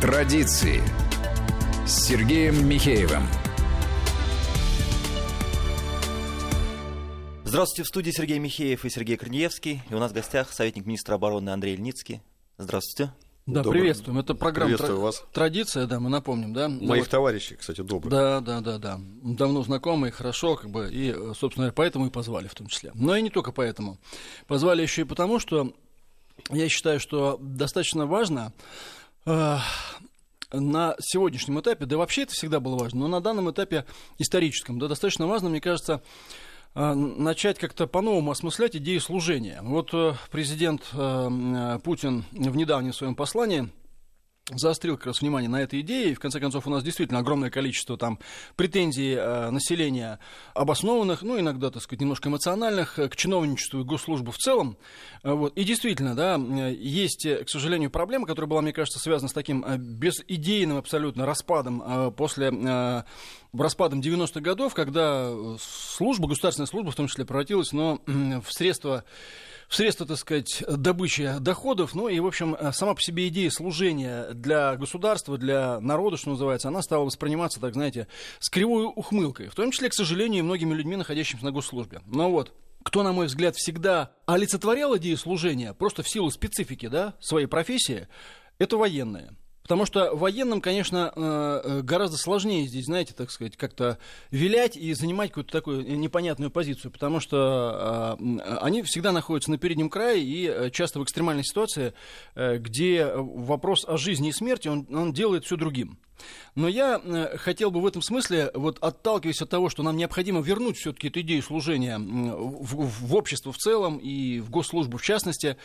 Традиции с Сергеем Михеевым. Здравствуйте, в студии Сергей Михеев и Сергей Корнеевский. И у нас в гостях советник министра обороны Андрей Ильницкий. Здравствуйте. Да, Добрый. приветствуем. Это программа Приветствую «Тра- вас. Традиция, да, мы напомним, да? Моих вот. товарищей, кстати, добрых. Да, да, да, да. Давно знакомые, хорошо, как бы, и, собственно, поэтому и позвали в том числе. Но и не только поэтому. Позвали еще и потому, что я считаю, что достаточно важно на сегодняшнем этапе, да вообще это всегда было важно, но на данном этапе историческом, да, достаточно важно, мне кажется, э, начать как-то по-новому осмыслять идею служения. Вот э, президент э, Путин в недавнем своем послании заострил как раз внимание на этой идее, и в конце концов у нас действительно огромное количество там претензий э, населения обоснованных, ну иногда, так сказать, немножко эмоциональных э, к чиновничеству и госслужбу в целом. Э, вот. И действительно, да, э, есть, к сожалению, проблема, которая была, мне кажется, связана с таким безидейным абсолютно распадом э, после э, распадом 90-х годов, когда служба, государственная служба в том числе превратилась но, в средства в средства, так сказать, добычи доходов. Ну и, в общем, э, сама по себе идея служения для государства, для народа, что называется, она стала восприниматься, так знаете, с кривой ухмылкой. В том числе, к сожалению, и многими людьми, находящимися на госслужбе. Но вот, кто, на мой взгляд, всегда олицетворял идею служения, просто в силу специфики да, своей профессии, это военные. Потому что военным, конечно, э, э, гораздо сложнее здесь, знаете, так сказать, как-то вилять и занимать какую-то такую непонятную позицию, потому что э, они всегда находятся на переднем крае и часто в экстремальной ситуации, где вопрос о жизни и смерти, он, он делает все другим. Но я э, хотел бы в этом смысле, вот отталкиваясь от того, что нам необходимо вернуть все-таки эту идею служения в, в- в общество в целом и в госслужбу в частности,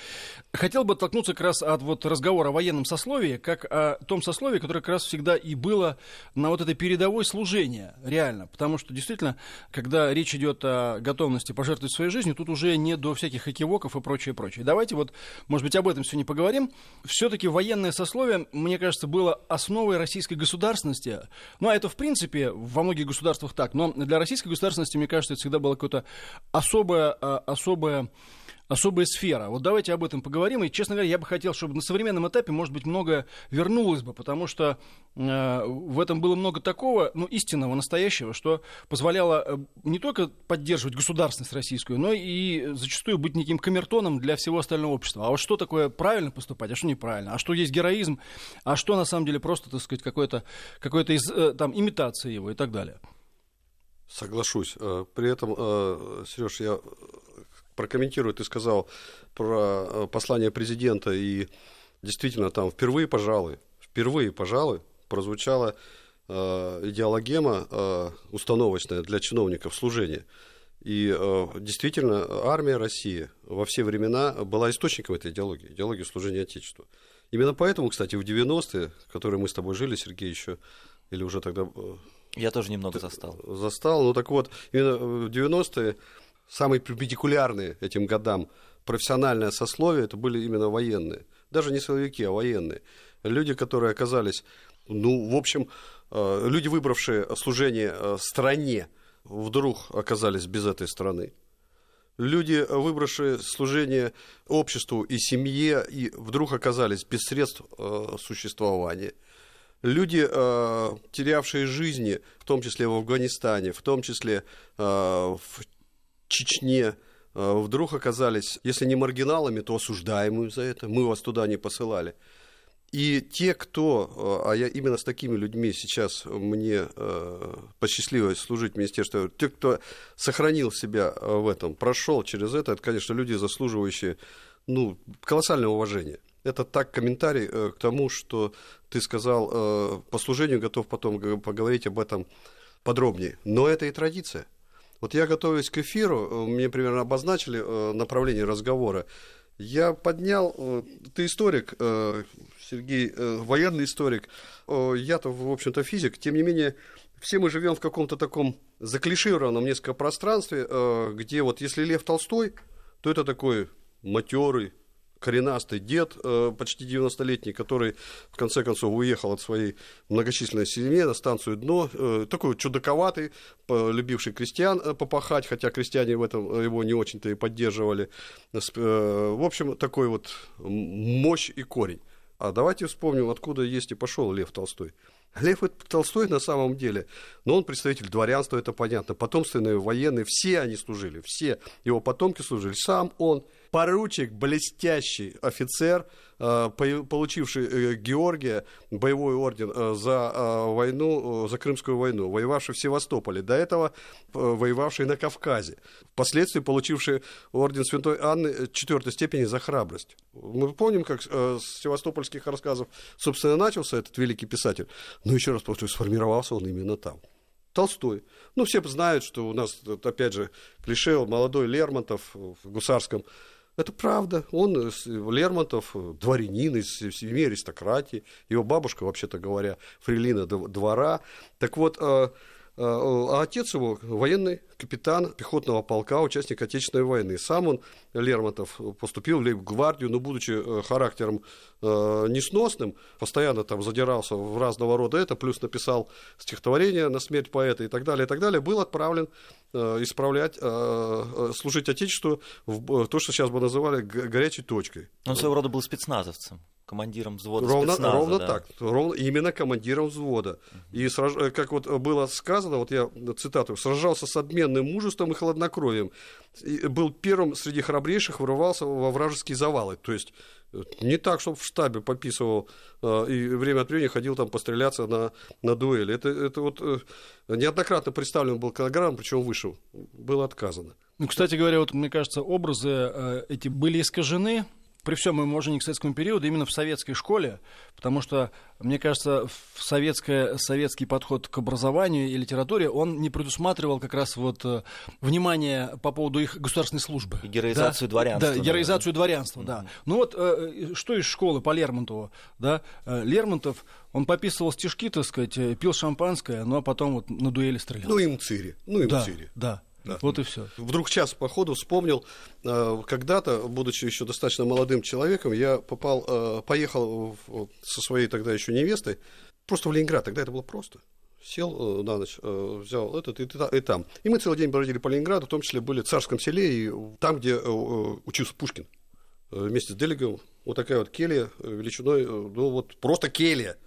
хотел бы оттолкнуться как раз от вот разговора о военном сословии, как о том сословии, которое как раз всегда и было на вот этой передовой служения, реально. Потому что действительно, когда речь идет о готовности пожертвовать своей жизнью, тут уже не до всяких экивоков и прочее, прочее. Давайте вот, может быть, об этом сегодня поговорим. Все-таки военное сословие, мне кажется, было основой российской государственности. Ну, а это, в принципе, во многих государствах так. Но для российской государственности, мне кажется, это всегда была какая-то особая, а, особая сфера. Вот давайте об этом поговорим. И, честно говоря, я бы хотел, чтобы на современном этапе, может быть, многое вернулось бы, потому что э, в этом было много такого, ну, истинного, настоящего, что позволяло э, не только поддерживать государственность российскую, но и зачастую быть неким камертоном для всего остального общества. А вот что такое правильно поступать, а что неправильно, а что есть героизм, а что на самом деле просто, так сказать, какой-то какой из, э, там, имитация его и так далее. Соглашусь. Э, При этом, Сереж, я прокомментирую, ты сказал про э, послание президента, и действительно там впервые, пожалуй, впервые, пожалуй, прозвучала э, идеологема э, установочная для чиновников служения. И э, действительно, армия России во все времена была источником этой идеологии, идеологии служения Отечеству. Именно поэтому, кстати, в 90-е, в которые мы с тобой жили, Сергей, еще, или уже тогда э, Я тоже немного застал. застал. Ну так вот, именно в 90-е самые перпендикулярные этим годам профессиональное сословие, это были именно военные. Даже не силовики, а военные. Люди, которые оказались, ну, в общем, э, люди, выбравшие служение э, стране, вдруг оказались без этой страны. Люди, выбравшие служение обществу и семье, и вдруг оказались без средств э, существования люди, терявшие жизни, в том числе в Афганистане, в том числе в Чечне, э, вдруг оказались, если не маргиналами, то осуждаемыми за это. Мы вас туда не посылали. И те, кто, э, а я именно с такими людьми сейчас мне э, посчастливилось служить в Министерстве, те, кто сохранил себя в этом, прошел через это, это, конечно, люди, заслуживающие ну, колоссального уважения. Это так комментарий к тому, что ты сказал, по служению готов потом поговорить об этом подробнее. Но это и традиция. Вот я готовясь к эфиру, э, мне примерно обозначили э, направление разговора. Я поднял, э, ты историк, Сергей, военный историк, я-то, в общем-то, физик, тем не менее, все мы живем в каком-то таком заклишированном несколько пространстве, где вот если Лев Толстой, то это такой матерый, коренастый дед, э, почти 90-летний, который в конце концов уехал от своей многочисленной семьи на станцию Дно, э, такой чудаковатый, любивший крестьян э, попахать, хотя крестьяне в этом его не очень-то и поддерживали. В общем, такой вот мощь и корень. А давайте вспомним, откуда есть и пошел Лев Толстой. Лев Толстой на самом деле, но он представитель дворянства, это понятно, потомственные военные, все они служили, все его потомки служили. Сам он поручик, блестящий офицер, э, получивший э, Георгия, боевой орден э, за войну, за Крымскую войну, воевавший в Севастополе, до этого воевавший на Кавказе, впоследствии получивший орден Святой Анны четвертой степени за храбрость. Мы помним, как с севастопольских рассказов, собственно, начался этот великий писатель, но еще раз повторю, сформировался он именно там. Толстой. Ну, все знают, что у нас, опять же, клише, молодой Лермонтов в гусарском это правда. Он, Лермонтов, дворянин из семьи аристократии. Его бабушка, вообще-то говоря, фрилина двора. Так вот, э, а отец его военный капитан пехотного полка, участник Отечественной войны. Сам он, Лермонтов, поступил в лейб-гвардию, но, будучи характером несносным, постоянно там задирался в разного рода это, плюс написал стихотворение на смерть поэта и так далее, и так далее, был отправлен исправлять, служить Отечеству в то, что сейчас бы называли горячей точкой. Он своего рода был спецназовцем командиром взвода ровно, спецназа. Ровно да. так, ровно, именно командиром взвода. И, сраж... как вот было сказано, вот я цитату, сражался с отменным мужеством и хладнокровием. И был первым среди храбрейших, вырывался во вражеские завалы. То есть э, не так, чтобы в штабе пописывал э, и время от времени ходил там постреляться на, на дуэли. Это, это вот э, неоднократно представлен был килограмм, причем вышел. Было отказано. Ну, кстати говоря, вот мне кажется, образы э, эти были искажены при всем моем уважении к советскому периоду именно в советской школе, потому что, мне кажется, в советское, советский подход к образованию и литературе, он не предусматривал как раз вот э, внимание по поводу их государственной службы. И героизацию да? дворянства. Да, героизацию да. дворянства, mm-hmm. да. Ну вот, э, что из школы по Лермонтову, да, э, Лермонтов, он пописывал стишки, так сказать, пил шампанское, ну а потом вот на дуэли стрелял. Ну им цири, ну им да, цири. Да, да. Вот и все. Вдруг час по ходу вспомнил, э, когда-то, будучи еще достаточно молодым человеком, я попал, э, поехал со своей тогда еще невестой просто в Ленинград. Тогда это было просто. Сел э, на ночь, взял этот и, и там. И мы целый день бродили по Ленинграду, в том числе были в Царском селе и там, где учился Пушкин. Вместе с Делиговым. Вот такая вот келья величиной, ну вот просто келья.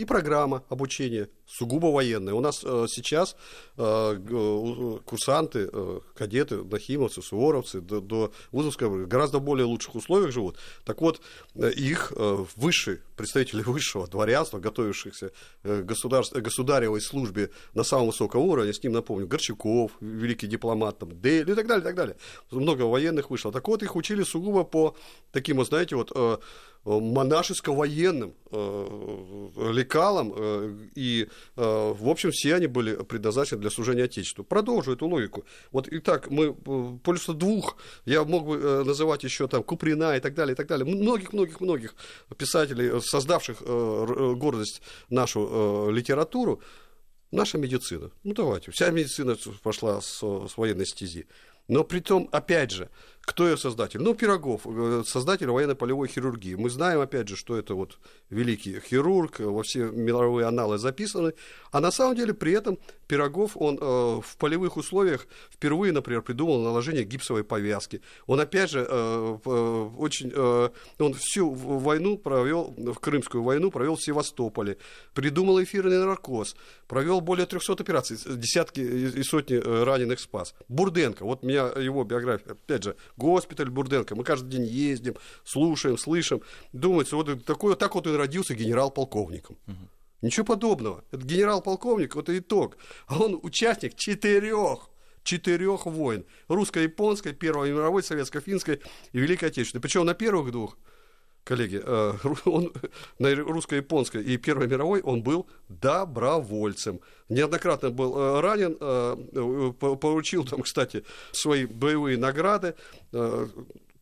И программа обучения сугубо военная. У нас э, сейчас э, курсанты, э, кадеты, нахимовцы, суворовцы до, до вузовской в гораздо более лучших условиях живут. Так вот, э, их э, высшие представители высшего дворянства, готовившихся э, государств, государевой службе на самом высоком уровне, с ним, напомню, Горчаков, великий дипломат, там, Дель и так далее, и так далее. Много военных вышло. Так вот, их учили сугубо по таким, вот, знаете, вот э, монашеско-военным э, лекалам, э, и, э, в общем, все они были предназначены для служения Отечеству. Продолжу эту логику. Вот и так мы пользуемся двух, я мог бы называть еще там Куприна и так далее, и так далее, многих-многих-многих писателей, создавших гордость нашу литературу, наша медицина. Ну, давайте, вся медицина пошла с, с военной стези. Но при том, опять же, кто ее создатель? Ну, Пирогов, э, создатель военно-полевой хирургии. Мы знаем, опять же, что это вот великий хирург, э, во все мировые аналы записаны. А на самом деле при этом Пирогов, он э, в полевых условиях впервые, например, придумал наложение гипсовой повязки. Он, опять же, э, э, очень... Э, он всю войну провел, в Крымскую войну провел в Севастополе. Придумал эфирный наркоз. Провел более 300 операций, десятки и сотни раненых спас. Бурденко, вот меня его биография, опять же, госпиталь Бурденко. Мы каждый день ездим, слушаем, слышим. Думается, вот такой, так вот он родился генерал-полковником. Угу. Ничего подобного. Это генерал-полковник, вот итог. А он участник четырех четырех войн. Русско-японской, Первой мировой, Советско-финской и Великой Отечественной. Причем на первых двух коллеги, э, он на русско-японской и Первой мировой он был добровольцем. Неоднократно был э, ранен, э, получил там, кстати, свои боевые награды.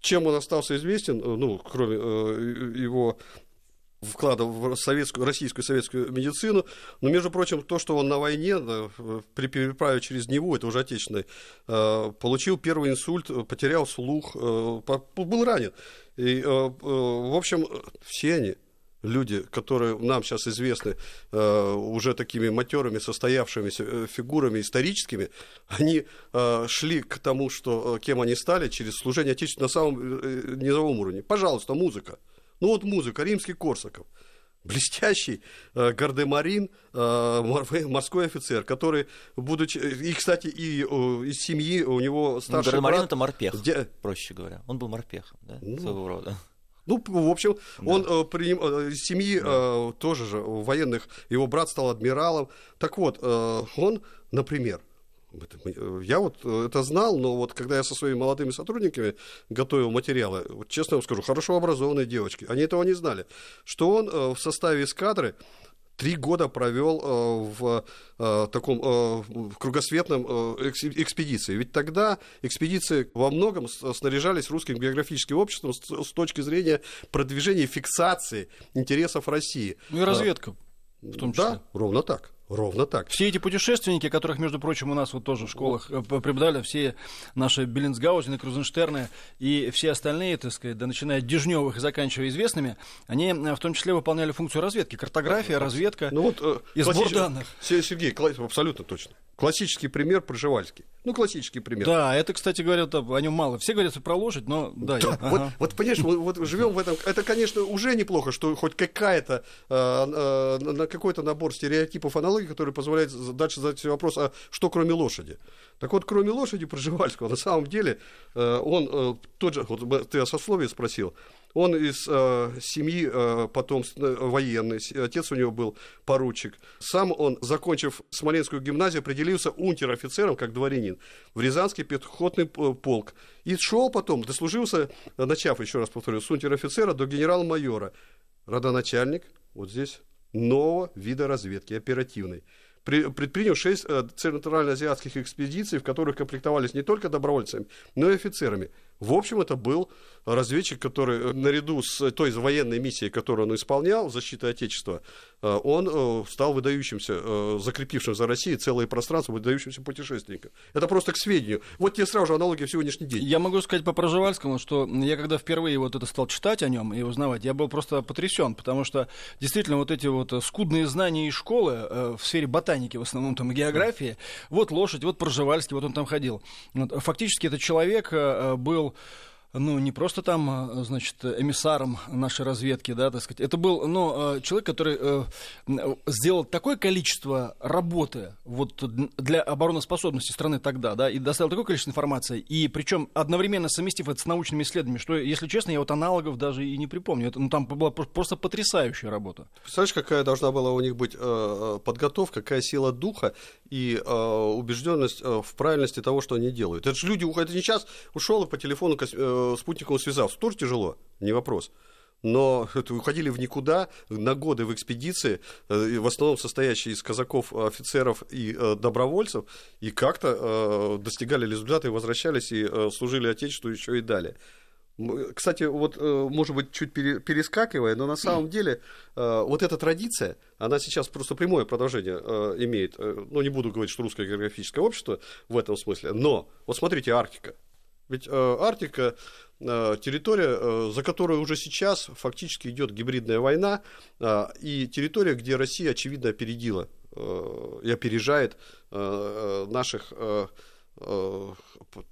Чем он остался известен, ну, кроме его вклада в советскую, российскую советскую медицину. Но, между прочим, то, что он на войне, при переправе через Неву, это уже отечественный, э, получил первый инсульт, потерял слух, э, был ранен. И, э, в общем, все они люди, которые нам сейчас известны уже такими матерыми, состоявшимися фигурами историческими, они шли к тому, что, кем они стали, через служение Отечеству на самом низовом уровне. Пожалуйста, музыка Ну вот музыка, римский Корсаков блестящий э, гардемарин, э, морской офицер, который, будучи... И, кстати, и э, из семьи у него старший ну, Гардемарин брат... это морпех, Где... проще говоря. Он был морпехом, да, Ну, своего рода. Ну, в общем, Да. он э, приним- э, из семьи э, тоже же военных, его брат стал адмиралом. Так вот, э, он, например, э, я вот э, это знал, но вот когда я со своими молодыми сотрудниками готовил материалы, вот честно вам скажу, хорошо образованные девочки, они этого не знали, что он э, в составе эскадры три года провел э, в э, таком э, в кругосветном э, экс- экспедиции. Ведь тогда экспедиции во многом снаряжались русским географическим обществом с, с точки зрения продвижения и фиксации интересов России. Ну и разведка. в том числе. Да, ровно так. Ровно так. Все эти путешественники, которых, между прочим, у нас вот тоже в школах э, преподавали, все наши Беллинсгаузены, Крузенштерны и все остальные, так сказать, да, начиная от Дежневых и заканчивая известными, они э, в том числе выполняли функцию разведки. Картография, разведка Ну вот, э, и сбор данных. Се- Сергей, абсолютно точно. Классический пример Пржевальский. Ну, классический пример. Да, это, кстати говоря, о нем мало. Все говорят про лошадь, но да, Да, я- вот, ага. вот понимаешь, мы вот живем в этом. Это, конечно, уже неплохо, что хоть какая-то э, э, какой-то набор стереотипов, аналогий, который позволяет дальше задать себе вопрос, а что кроме лошади? Так вот, кроме лошади Пржевальского, на самом деле, э, он э, тот же, вот ты о сословии спросил, он из э, семьи э, потом с- военный, с- отец у него был поручик. Сам он, закончив Смоленскую гимназию, определился унтер-офицером, как дворянин, в Рязанский пехотный полк. И шел потом, дослужился, начав, еще раз повторю, с унтер-офицера до генерал-майора. Родоначальник, вот здесь, нового вида разведки, оперативной. При- предпринял шесть э, центральноазиатских экспедиций, в которых комплектовались не только добровольцами, но и офицерами. В общем, это был разведчик, который э, наряду с той военной миссией, которую он исполнял, защиты Отечества, э, он э, стал выдающимся, закрепившим за Россией целое пространство, выдающимся путешественником. Это просто к сведению. Вот тебе сразу же аналогия в сегодняшний день. Я могу сказать по Проживальскому, что я когда впервые вот это стал читать о нем и узнавать, я был просто потрясен, потому что действительно вот эти вот скудные знания из школы в сфере ботаники, в основном там географии, вот лошадь, вот Проживальский, вот он там ходил. Фактически этот человек э, был ну, не просто там, э, значит, эмиссаром нашей разведки, да, так сказать. Это был, ну, человек, который э, сделал такое количество работы вот для обороноспособности страны тогда, да, и доставил такое количество информации, и причем одновременно совместив это с научными исследованиями, что, если честно, я вот аналогов даже и не припомню. Это, ну, там была про- просто потрясающая работа. Представляешь, какая должна была у них быть э, э, подготовка, какая сила духа и э, убежденность э, в правильности того, что они делают. Это же люди уходят. Это не сейчас ушел и по телефону кос- э, спутниковому связался. Тоже тяжело, не вопрос. Но это уходили в никуда на годы в экспедиции, э, в основном состоящие из казаков, офицеров и э, добровольцев, и как-то э, достигали результата и возвращались и э, служили Отечеству еще и далее. М, Кстати, вот, э, может быть, чуть пере- перескакивая, но на самом деле э, вот эта традиция, она сейчас просто прямое продолжение э, имеет. Э, Ну, не буду говорить, что русское географическое общество в этом смысле, но вот смотрите, Арктика. Ведь э, Арктика э, территория, э, за которой уже сейчас фактически идет гибридная война, э, и территория, где Россия, очевидно, опередила э, и опережает э, э, наших, э, э,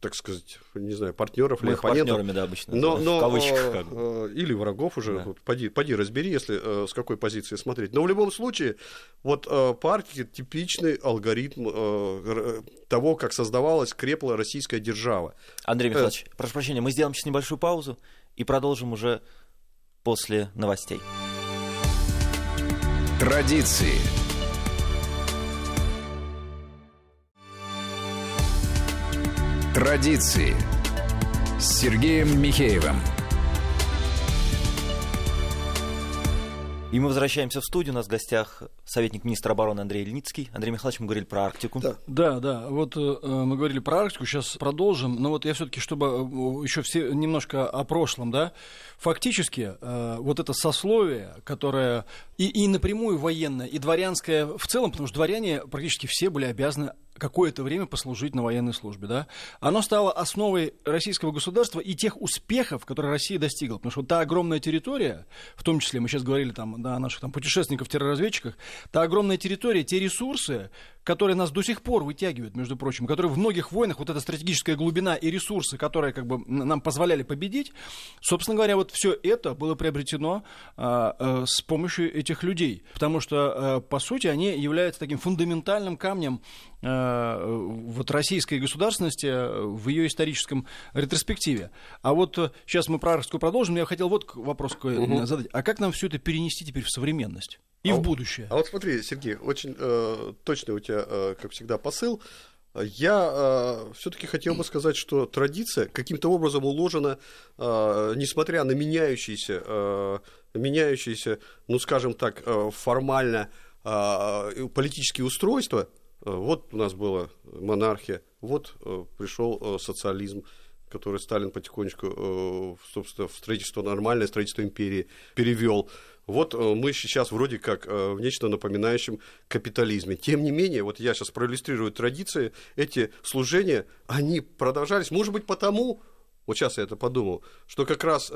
так сказать, не знаю, партнеров Мы или оппонентов. партнерами, да, обычно Но, но, в кавычках э, как бы. э, или врагов уже, Да. вот поди, поди разбери, если э, с какой позиции смотреть. Но в любом случае, вот э, по Арктике типичный алгоритм э, того, как создавалась, крепла российская держава. Андрей Э. Михайлович, прошу прощения, мы сделаем сейчас небольшую паузу и продолжим уже после новостей. Традиции. Традиции с Сергеем Михеевым. И мы возвращаемся в студию. У нас в гостях советник министра обороны Андрей Ильницкий. Андрей Михайлович, мы говорили про Арктику. Да. Да, да, вот э, мы говорили про Арктику, сейчас продолжим, но вот я все-таки, чтобы э, еще все немножко о прошлом, да, фактически э, вот это сословие, которое и, и напрямую военное, и дворянское в целом, потому что дворяне практически все были обязаны какое-то время послужить на военной службе, да, оно стало основой российского государства и тех успехов, которые Россия достигла. Потому что та огромная территория, в том числе мы сейчас говорили там, да, о наших там, путешественников-терроразведчиках, та огромная территория, те ресурсы, которые нас до сих пор вытягивают, между прочим, которые в многих войнах, вот эта стратегическая глубина и ресурсы, которые как бы нам позволяли победить, собственно говоря, вот все это было приобретено а, а, с помощью этих людей. Потому что, а, по сути, они являются таким фундаментальным камнем вот российской государственности в ее историческом ретроспективе. А вот сейчас мы про Арктику продолжим. Я хотел вот вопрос угу. задать. А как нам все это перенести теперь в современность? И а в будущее. А вот смотри, Сергей, очень э, точный у тебя, э, как всегда, посыл. Я э, все-таки хотел бы сказать, что традиция каким-то образом уложена, э, несмотря на меняющиеся, э, меняющиеся, ну скажем так, э, формально э, политические устройства. Э, вот у нас была монархия, вот э, пришел э, социализм, который Сталин потихонечку, собственно, в строительство нормальное строительство империи перевел. Вот мы сейчас вроде как в нечто напоминающем капитализме. Тем не менее, вот я сейчас проиллюстрирую традиции, эти служения, они продолжались, может быть, потому, вот сейчас я это подумал, что как раз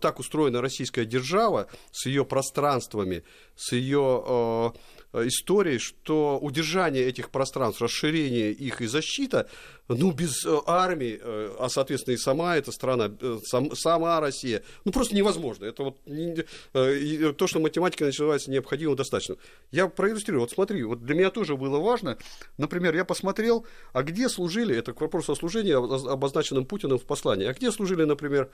так устроена российская держава с ее пространствами, с ее историей, что удержание этих пространств, расширение их и защита ну, без э, армии, э, а, соответственно, и сама эта страна, э, сам, сама Россия, ну, просто невозможно. Это вот то, что математика называется необходимым, достаточно. Я проиллюстрирую. Вот смотри, вот для меня тоже было важно, например, я посмотрел, а где служили, это к вопросу о служении, обозначенном Путиным в послании, а где служили, например,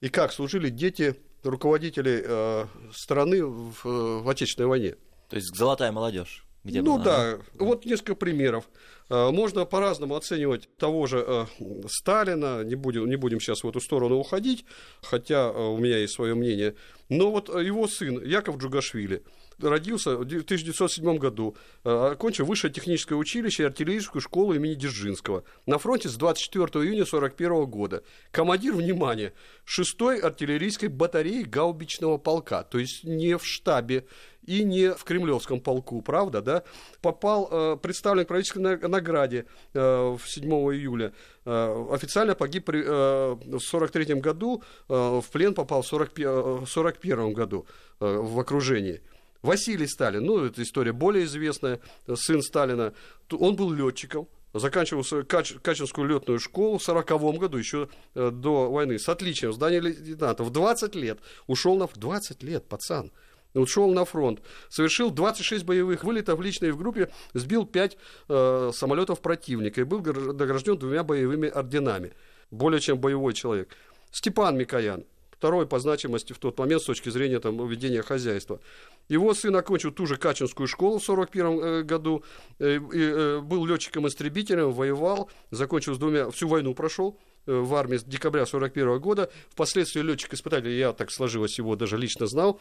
и как служили дети руководителей э, страны в, в Отечественной войне. То есть золотая молодежь. Где ну была, да, вот несколько примеров. Э, можно по-разному оценивать того же э, Сталина, не будем, не будем сейчас в эту сторону уходить, хотя э, у меня есть свое мнение. Но вот его сын Яков Джугашвили – родился в 1907 году, окончил высшее техническое училище и артиллерийскую школу имени Дзержинского. На фронте с 24 июня 1941 года. Командир, внимание, 6-й артиллерийской батареи гаубичного полка, то есть не в штабе и не в Кремлевском полку, правда, да, попал, э, представлен к правительственной награде э, 7 июля, э, официально погиб при, э, в 43 году, э, в плен попал в 40, э, 41 году э, в окружении. Василий Сталин, ну, эта история более известная, сын Сталина, он был летчиком, заканчивал Кач, Качинскую летную школу в 40 году, еще э, до войны, с отличием, здание лейтенанта, в 20 лет, ушел на... 20 лет, пацан, ушел на фронт, совершил 26 боевых вылетов в личной в группе, сбил 5 э, самолетов противника и был награжден двумя боевыми орденами. Более чем боевой человек. Степан Микоян, второй по значимости в тот момент с точки зрения там, ведения хозяйства. Его сын окончил ту же Качинскую школу в 1941 э, году, э, э, был летчиком-истребителем, воевал, закончил с двумя, всю войну прошел, в армии с декабря 1941 года. Впоследствии летчик-испытатель, я так сложилось его, даже лично знал,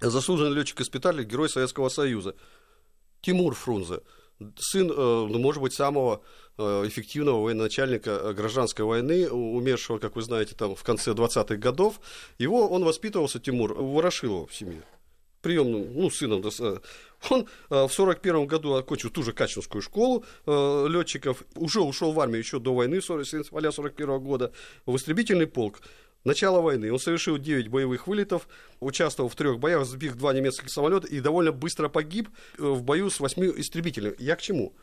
заслуженный летчик-испытатель, герой Советского Союза. Тимур Фрунзе, сын, ну, может быть, самого эффективного военачальника гражданской войны, умершего, как вы знаете, там в конце 20-х годов. Его, он воспитывался, Тимур, в Ворошилово в семье приемным, ну, сыном, он в сорок первом году окончил ту же Качинскую школу летчиков, уже ушел в армию еще до войны, с февраля 41 года, в истребительный полк. Начало войны. Он совершил 9 боевых вылетов, участвовал в трех боях, сбив два немецких самолета и довольно быстро погиб э, в бою с восьми истребителями. Я к чему?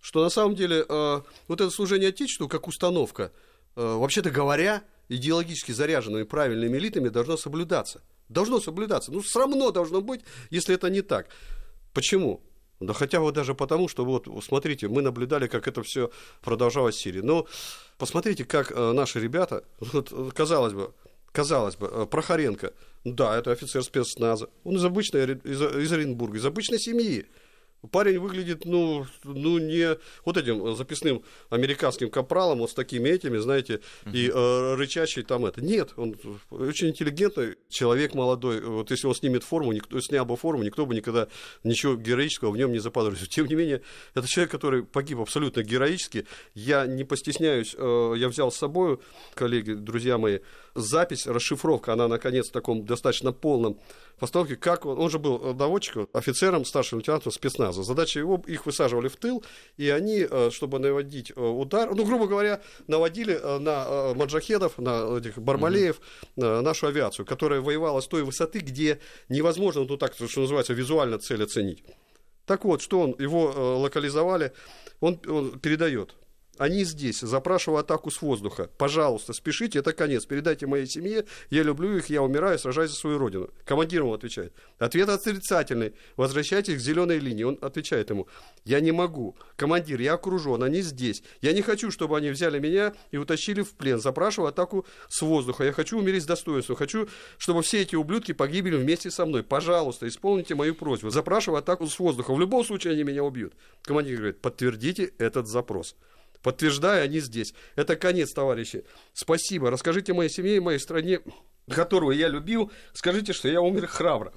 Что на самом деле э, вот это служение Отечеству как установка, э, вообще-то говоря, идеологически заряженными правильными элитами должно соблюдаться. Должно соблюдаться. Ну, срамно должно быть, если это не так. Почему? Да хотя бы даже потому, что вот, смотрите, мы наблюдали, как это все продолжалось в Сирии. Но посмотрите, как э, наши ребята, вот, казалось бы, казалось бы, э, Прохоренко, да, это офицер спецназа, он из обычной, из, из Оренбурга, из обычной семьи. Парень выглядит, ну, ну, не вот этим записным американским капралом, вот с такими этими, знаете, и э, рычащий там это. Нет, он очень интеллигентный человек молодой. Вот если он снимет форму, никто, снял бы форму, никто бы никогда ничего героического в нем не заподозрил. Тем не менее, это человек, который погиб абсолютно героически. Я не постесняюсь, э, я взял с собой, коллеги, друзья мои, запись, расшифровка, она, наконец, в таком достаточно полном постановки, как он, он же был наводчиком, офицером, старшим лейтенантом спецназа. Задача его, их высаживали в тыл, и они, чтобы наводить удар, ну, грубо говоря, наводили на маджахедов, на этих бармалеев, mm-hmm. нашу авиацию, которая воевала с той высоты, где невозможно, ну, так, что называется, визуально цель оценить. Так вот, что он, его локализовали, он, он передает они здесь, запрашиваю атаку с воздуха. Пожалуйста, спешите, это конец. Передайте моей семье, я люблю их, я умираю, сражаюсь за свою родину. Командир ему отвечает. Ответ отрицательный. Возвращайтесь к зеленой линии. Он отвечает ему. Я не могу. Командир, я окружен, они здесь. Я не хочу, чтобы они взяли меня и утащили в плен. Запрашиваю атаку с воздуха. Я хочу умереть с достоинством. Хочу, чтобы все эти ублюдки погибли вместе со мной. Пожалуйста, исполните мою просьбу. Запрашиваю атаку с воздуха. В любом случае они меня убьют. Командир говорит, подтвердите этот запрос. Подтверждаю, они здесь. Это конец, товарищи. Спасибо. Расскажите моей семье и моей стране, которую я любил. Скажите, что я умер храбро.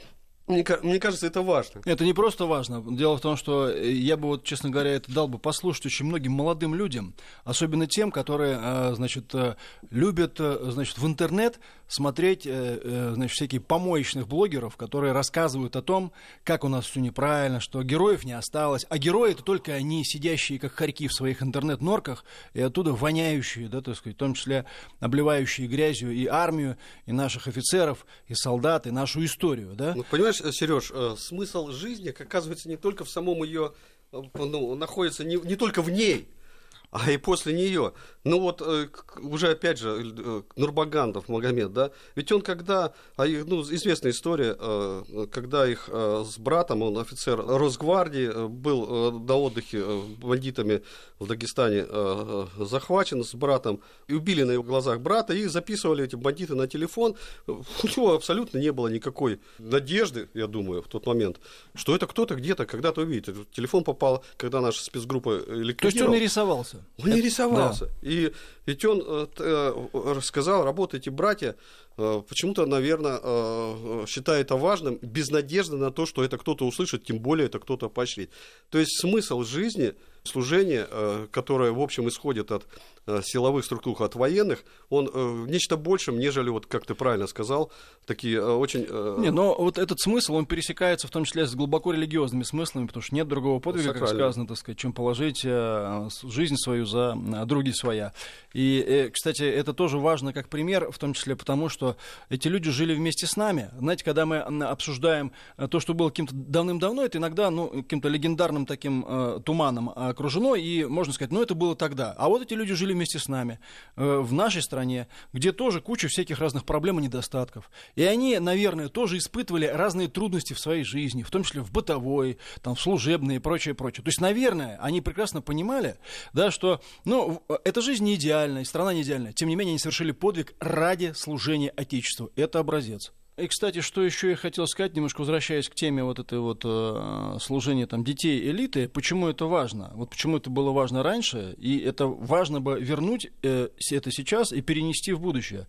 Мне, мне кажется, это важно. Это не просто важно. Дело в том, что я бы, вот, честно говоря, это дал бы послушать очень многим молодым людям, особенно тем, которые, э, значит, э, любят, э, значит, в интернет смотреть, значит, всякие помоечных блогеров, которые рассказывают о том, как у нас все неправильно, что героев не осталось, а герои это только они, сидящие как хорьки в своих интернет-норках и оттуда воняющие, да, так сказать, в том числе обливающие грязью и армию, и наших офицеров, и солдат, и нашу историю, да. Ну, понимаешь, знаешь, Сереж, э, смысл жизни, оказывается, не только в самом ее, э, ну, находится не, не только в ней, а и после нее. Ну вот э, уже опять же э, Нурбагандов Магомед, да, ведь он когда, а ну известная история, э, когда их с братом, он офицер Росгвардии, был на отдыхе бандитами в Дагестане захвачен с братом, и убили на его глазах брата, и записывали эти бандиты на телефон. У него абсолютно не было никакой надежды, я думаю, в тот момент, что это кто-то где-то когда-то увидит. Телефон попал, когда наша спецгруппа ликвидировала. То есть он не рисовался? Он не рисовался. Да. И ведь он э, э, рассказал, работайте, братья, почему-то, наверное, э, считает это важным, без надежды на то, что это кто-то услышит, тем более это кто-то поощрит. То есть смысл жизни – служение, э, которое, в общем, исходит от э, силовых структур, от военных, он э, нечто большим, нежели, вот, как ты правильно сказал, такие очень... Не, но вот этот смысл, он пересекается в том числе с глубоко религиозными смыслами, потому что нет другого подвига, как сказано, так сказать, чем положить жизнь свою за други своя. И, кстати, это тоже важно как пример, в том числе потому, что эти люди жили вместе с нами. Знаете, когда мы обсуждаем то, что было каким-то давным-давно, это иногда, ну, каким-то легендарным таким туманом окружено, и можно сказать, ну это было тогда. А вот эти люди жили вместе с нами э, в нашей стране, где тоже куча всяких разных проблем и недостатков. И они, наверное, тоже испытывали разные трудности в своей жизни, в том числе в бытовой, там, в служебной и прочее, прочее. То есть, наверное, они прекрасно понимали, да, что, ну, эта жизнь не идеальная, страна не идеальная. Тем не менее, они совершили подвиг ради служения Отечеству. Это образец. И, кстати, что еще я хотел сказать, немножко возвращаясь к теме вот этой вот э, служения там детей элиты, почему это важно? Вот почему это было важно раньше, и это важно бы вернуть э, это сейчас и перенести в будущее.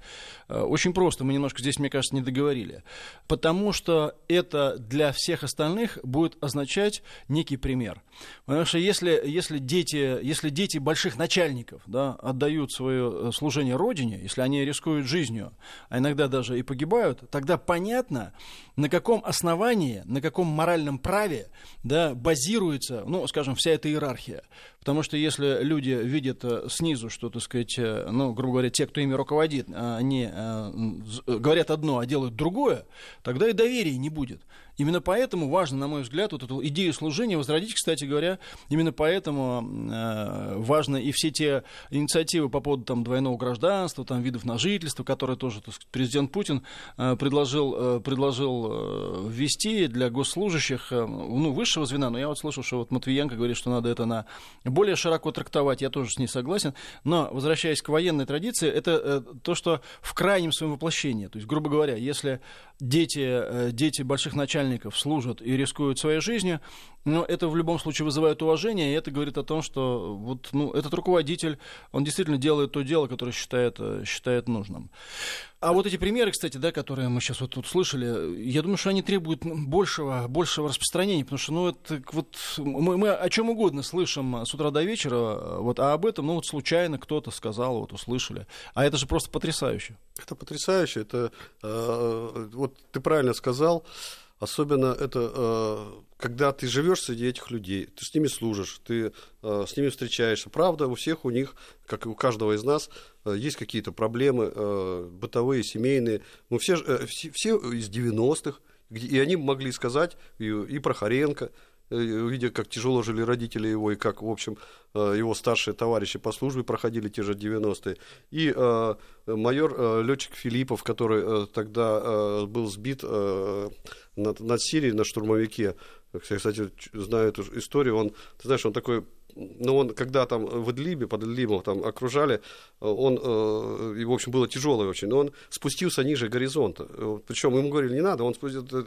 Э, очень просто, мы немножко здесь, мне кажется, не договорили. Потому что это для всех остальных будет означать некий пример. Потому что если, если, дети, если дети больших начальников да, отдают свое э, служение родине, если они рискуют жизнью, а иногда даже и погибают, тогда понятно, на каком основании, на каком моральном праве да, базируется, ну, скажем, вся эта иерархия. Потому что если люди видят э, снизу, что, так сказать, э, ну, грубо говоря, те, кто ими руководит, э, они говорят одно, а делают другое, тогда и доверия не будет. Именно поэтому важно, на мой взгляд, вот эту идею служения возродить, кстати говоря, именно поэтому э, важно и все те инициативы по поводу там, двойного гражданства, там, видов на жительство, которые тоже так сказать, президент Путин э, предложил, э, предложил ввести для госслужащих ну, высшего звена. Но я вот слышал, что вот Матвиенко говорит, что надо это на более широко трактовать, я тоже с ней согласен. Но, возвращаясь к военной традиции, это то, что в крайнем своем воплощении. То есть, грубо говоря, если дети, э, дети больших начальников служат и рискуют своей жизнью, но это в любом случае вызывает уважение, и это говорит о том, что вот, ну, этот руководитель, он действительно делает то дело, которое считает, э, считает нужным. А вот эти примеры, кстати, да, которые мы сейчас вот тут слышали, я думаю, что они требуют большего, большего распространения, потому что, ну, это вот мы, мы о чем угодно слышим с утра до вечера, вот, а об этом, ну, вот случайно кто-то сказал, вот услышали. А это же просто потрясающе. Это потрясающе. Это э, вот вот ты правильно сказал, особенно это, э, когда ты живешь среди этих людей, ты с ними служишь, ты э, с ними встречаешься. Правда, у всех у них, как и у каждого из нас, э, есть какие-то проблемы бытовые, семейные. Мы э, все, все из 90-х, и они могли сказать и, и про Э, видя, как тяжело жили родители его, и как, в общем, э, его старшие товарищи по службе проходили те же 90-е. И э, майор э, летчик Филиппов, который э, тогда э, был сбит э, над, над Сирией на штурмовике, кстати, знаю эту историю, он, ты знаешь, он такой но он, когда там в Идлибе, под Идлибом там окружали, он, и, в общем, было тяжело очень, но он спустился ниже горизонта. Причем ему говорили, не надо, он спустился,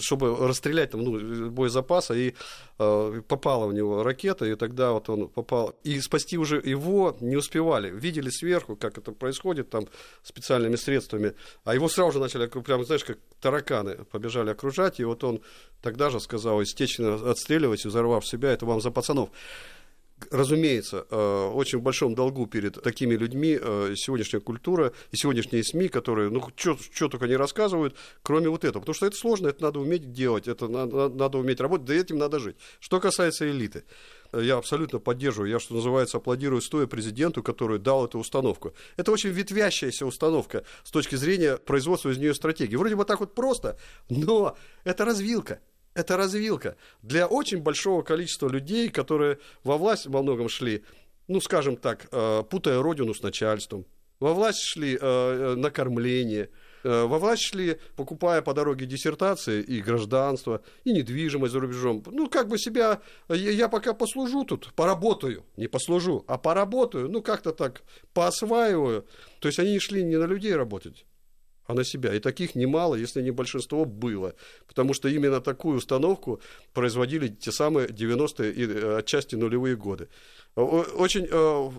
чтобы расстрелять там, ну, боезапаса, и попала в него ракета, и тогда вот он попал. И спасти уже его не успевали. Видели сверху, как это происходит там специальными средствами, а его сразу же начали, прям, знаешь, как тараканы побежали окружать, и вот он тогда же сказал, естественно, отстреливать, взорвав себя, это вам за пацанов разумеется, э, очень в большом долгу перед такими людьми э, сегодняшняя культура и сегодняшние СМИ, которые, ну, что только не рассказывают, кроме вот этого. Потому что это сложно, это надо уметь делать, это надо, надо уметь работать, да этим надо жить. Что касается элиты, я абсолютно поддерживаю, я, что называется, аплодирую стоя президенту, который дал эту установку. Это очень ветвящаяся установка с точки зрения производства из нее стратегии. Вроде бы так вот просто, но это развилка это развилка для очень большого количества людей, которые во власть во многом шли, ну, скажем так, э, путая родину с начальством, во власть шли э, э, на кормление, во власть шли, покупая по дороге диссертации и гражданство, и недвижимость за рубежом. Ну, как бы себя, я пока послужу тут, поработаю, не послужу, а поработаю, ну, как-то так поосваиваю. То есть они шли не на людей работать, а на себя. И таких немало, если не большинство, было. Потому что именно такую установку производили те самые 90-е и э, отчасти нулевые годы. Очень э,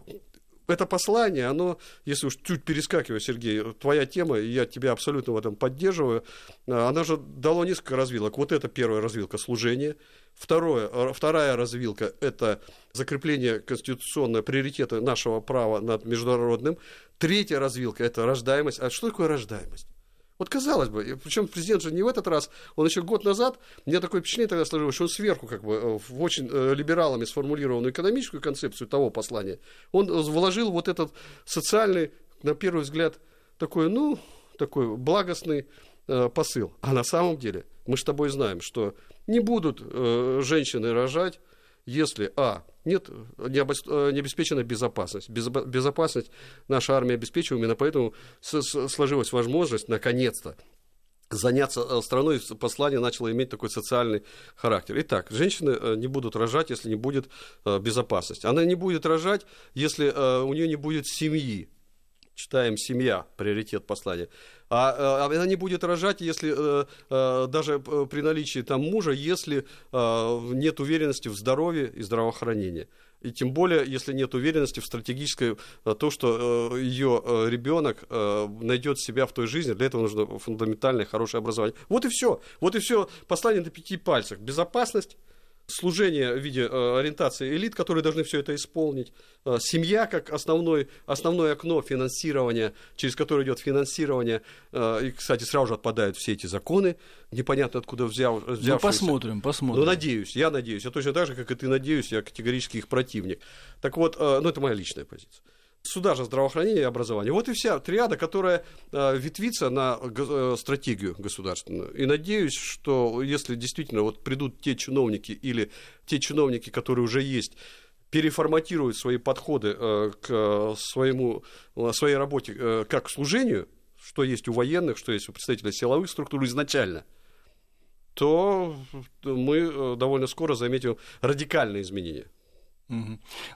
это послание, оно, если уж чуть перескакиваю, Сергей, твоя тема, и я тебя абсолютно в этом поддерживаю, э, она же дало несколько развилок. Вот это первая развилка – служение. Второе, вторая развилка – это закрепление конституционного приоритета нашего права над международным. Третья развилка – это рождаемость. А что такое рождаемость? Вот казалось бы, причем президент же не в этот раз, он еще год назад, мне такое впечатление тогда сложилось, что он сверху как бы э, в очень э, либералами сформулированную экономическую концепцию того послания, он вложил вот этот социальный, на первый взгляд, такой, ну, такой благостный э, посыл. А на самом деле мы с тобой знаем, что не будут э, женщины рожать, если, а, нет, не, обеспечена безопасность. Безопасность наша армия обеспечивает, именно поэтому сложилась возможность, наконец-то, заняться э, страной, послание начало иметь такой социальный характер. Итак, женщины э, не будут рожать, если не будет э, безопасности. Она не будет рожать, если у нее не будет семьи. Читаем «семья», приоритет послания. А, она не будет рожать, если даже при наличии там мужа, если нет уверенности в здоровье и здравоохранении. И тем более, если нет уверенности в стратегической, э, то, что э, ее э, ребенок найдет себя в той жизни, для этого нужно фундаментальное хорошее образование. Вот и все. Вот и все. Послание на пяти пальцах. Безопасность, служение в виде э, ориентации элит, которые должны все это исполнить, э, семья как основной, основное окно финансирования, через которое идет финансирование, э, и, кстати, сразу же отпадают все эти законы, непонятно откуда взяв, взявшиеся. Ну, посмотрим, посмотрим. Ну, надеюсь, я надеюсь, я точно так же, как и ты надеюсь, я категорически их противник. Так вот, ну, это моя личная позиция сюда же здравоохранение и образование. Вот и вся триада, которая э, ветвится на э, стратегию государственную. И надеюсь, что если действительно вот придут те чиновники или те чиновники, которые уже есть, переформатируют свои подходы э, к своему, своей работе как к служению, что есть у военных, что есть у представителей силовых структур изначально, то мы довольно скоро заметим радикальные изменения.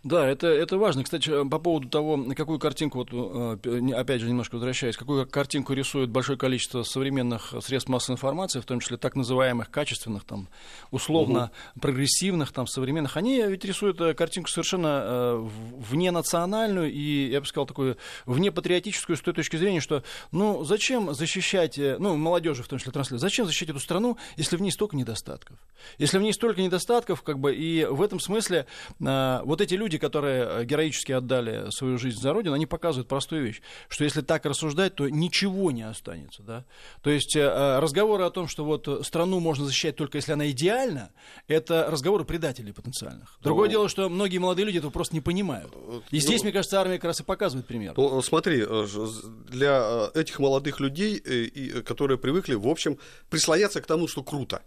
Да, это, это важно. Кстати, по поводу того, какую картинку, вот, э, опять же, немножко возвращаясь, какую картинку рисует большое количество современных средств массовой информации, в том числе так называемых качественных, там, условно угу. прогрессивных, там, современных, они ведь рисуют э, картинку совершенно э, вне национальную и, я бы сказал, такую вне патриотическую с той точки зрения, что, ну, зачем защищать, ну, молодежи в том числе транслировать, зачем защищать эту страну, если в ней столько недостатков? Если в ней столько недостатков, как бы, и в этом смысле э, вот эти люди, которые героически отдали свою жизнь за Родину, они показывают простую вещь, что если так рассуждать, то ничего не останется. Да? То есть э, разговоры о том, что вот страну можно защищать только если она идеальна, это разговоры предателей потенциальных. Другое ну, дело, что многие молодые люди этого просто не понимают. И здесь, ну, мне кажется, армия как раз и показывает пример. Ну, смотри, для этих молодых людей, которые привыкли, в общем, прислоняться к тому, что круто.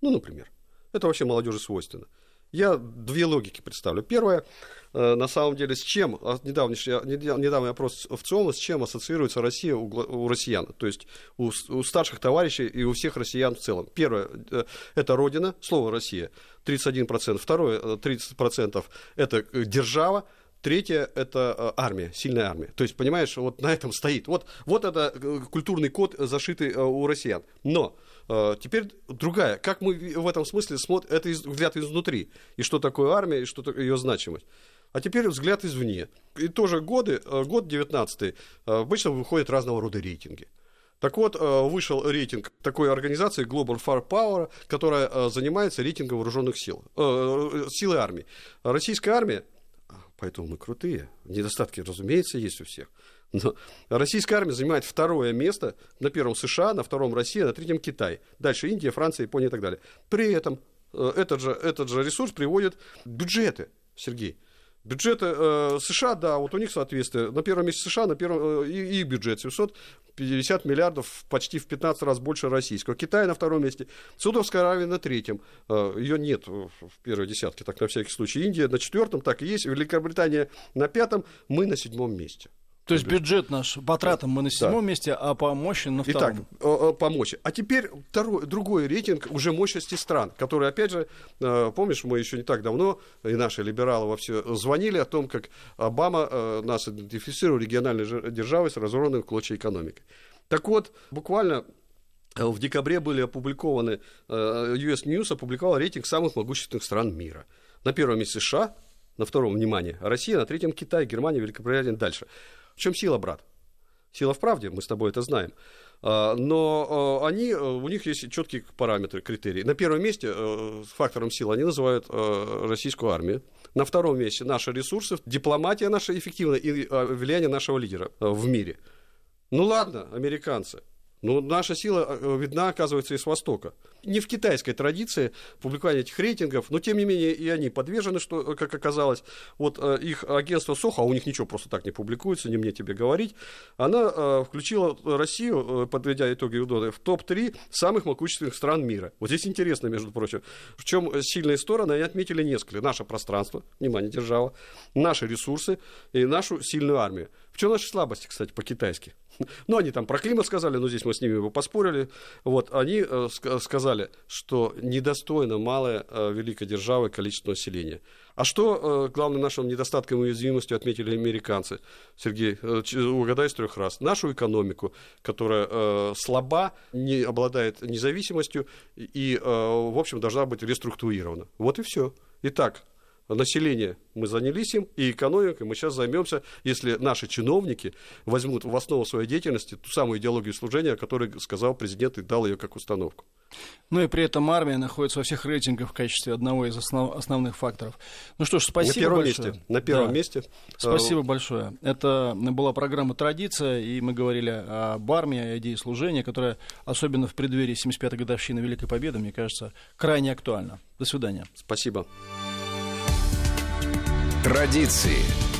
Ну, например. Это вообще молодежи свойственно. Я две логики представлю. Первое, э, на самом деле, с чем, а, недавний, недавний опрос в ЦИОМа, с чем ассоциируется Россия у, у россиян, то есть у, у старших товарищей и у всех россиян в целом. Первое, э, это Родина, слово Россия, 31%. Второе, 30% э, это держава, Третье – это армия, сильная армия. То есть, понимаешь, вот на этом стоит. Вот, вот это культурный код, зашитый у россиян. Но теперь другая. Как мы в этом смысле смотрим, это взгляд изнутри. И что такое армия, и что ее значимость. А теперь взгляд извне. И тоже годы, э, год 19 э, обычно выходят разного рода рейтинги. Так вот, вышел рейтинг такой организации Global Firepower, которая занимается рейтингом вооруженных сил, силы армии. Российская армия, поэтому мы крутые, недостатки, разумеется, есть у всех. Но российская армия занимает второе место, на первом США, на втором Россия, на третьем Китай. Дальше Индия, Франция, Япония и так далее. При этом э, этот же, этот же ресурс приводит бюджеты, Сергей. Бюджеты э, США, да, вот у них соответствие. На первом месте США, на первом, э, их бюджет 750 миллиардов, почти в 15 раз больше российского. Китай на втором месте. Саудовская Аравия на третьем. Э, ее нет в первой десятке, так на всякий случай. Индия на четвертом, так и есть. Великобритания на пятом, мы на седьмом месте. То есть бюджет наш по тратам мы на седьмом да. месте, а по мощи на втором. Итак, по мощи. А теперь второй, другой рейтинг уже мощности стран, который, опять же, э, помнишь, мы еще не так давно, и наши либералы во все звонили о том, как Обама э, нас идентифицировал региональной державой с разорванной в клочья экономикой. Так вот, буквально э, в декабре были опубликованы, US News опубликовал рейтинг самых могущественных стран мира. На первом месте США, на втором, внимание, Россия, на третьем Китай, Германия, Великобритания, дальше. В чем сила, брат? Сила в правде, мы с тобой это знаем. А, но а, они, а, у них есть четкие параметры, критерии. На первом месте фактором силы они называют российскую армию. На втором месте наши ресурсы, дипломатия наша эффективная и влияние нашего лидера в мире. Ну ладно, американцы. Но наша сила э, видна, оказывается, и с Востока. Не в китайской традиции публикования этих рейтингов, но тем не менее и они подвержены, что, э, как оказалось, вот э, их агентство Сохо, а у них ничего просто так не публикуется, не мне тебе говорить, она включила Россию, подведя итоги УДОДа, в топ-3 самых могущественных стран мира. Вот здесь интересно, между прочим, в чем сильные стороны, они отметили несколько. Наше пространство, внимание, держава, наши ресурсы и нашу сильную армию. В чем наши слабости, кстати, по-китайски? Ну, они там про климат сказали, но здесь мы с ними поспорили. Вот, они э, сказали, что недостойно малая э, великой державы количество населения. А что э, главным нашим недостатком и уязвимостью отметили американцы? Сергей, э, угадай с трех раз. Нашу экономику, которая слаба, не обладает независимостью и, в общем, должна быть реструктурирована. Вот и все. Итак, население мы занялись им, и экономикой мы сейчас займемся, если наши чиновники возьмут в основу своей деятельности ту самую идеологию служения, о которой сказал президент и дал ее как установку. Ну и при этом армия находится во всех рейтингах в качестве одного из основ, основных факторов. Ну что ж, спасибо на первом большое. Месте. На первом да. месте. Спасибо большое. Это была программа «Традиция», и мы говорили об армии, о идее служения, которая, особенно в преддверии 75-й годовщины Великой Победы, мне кажется, крайне актуальна. До свидания. Спасибо. Традиции.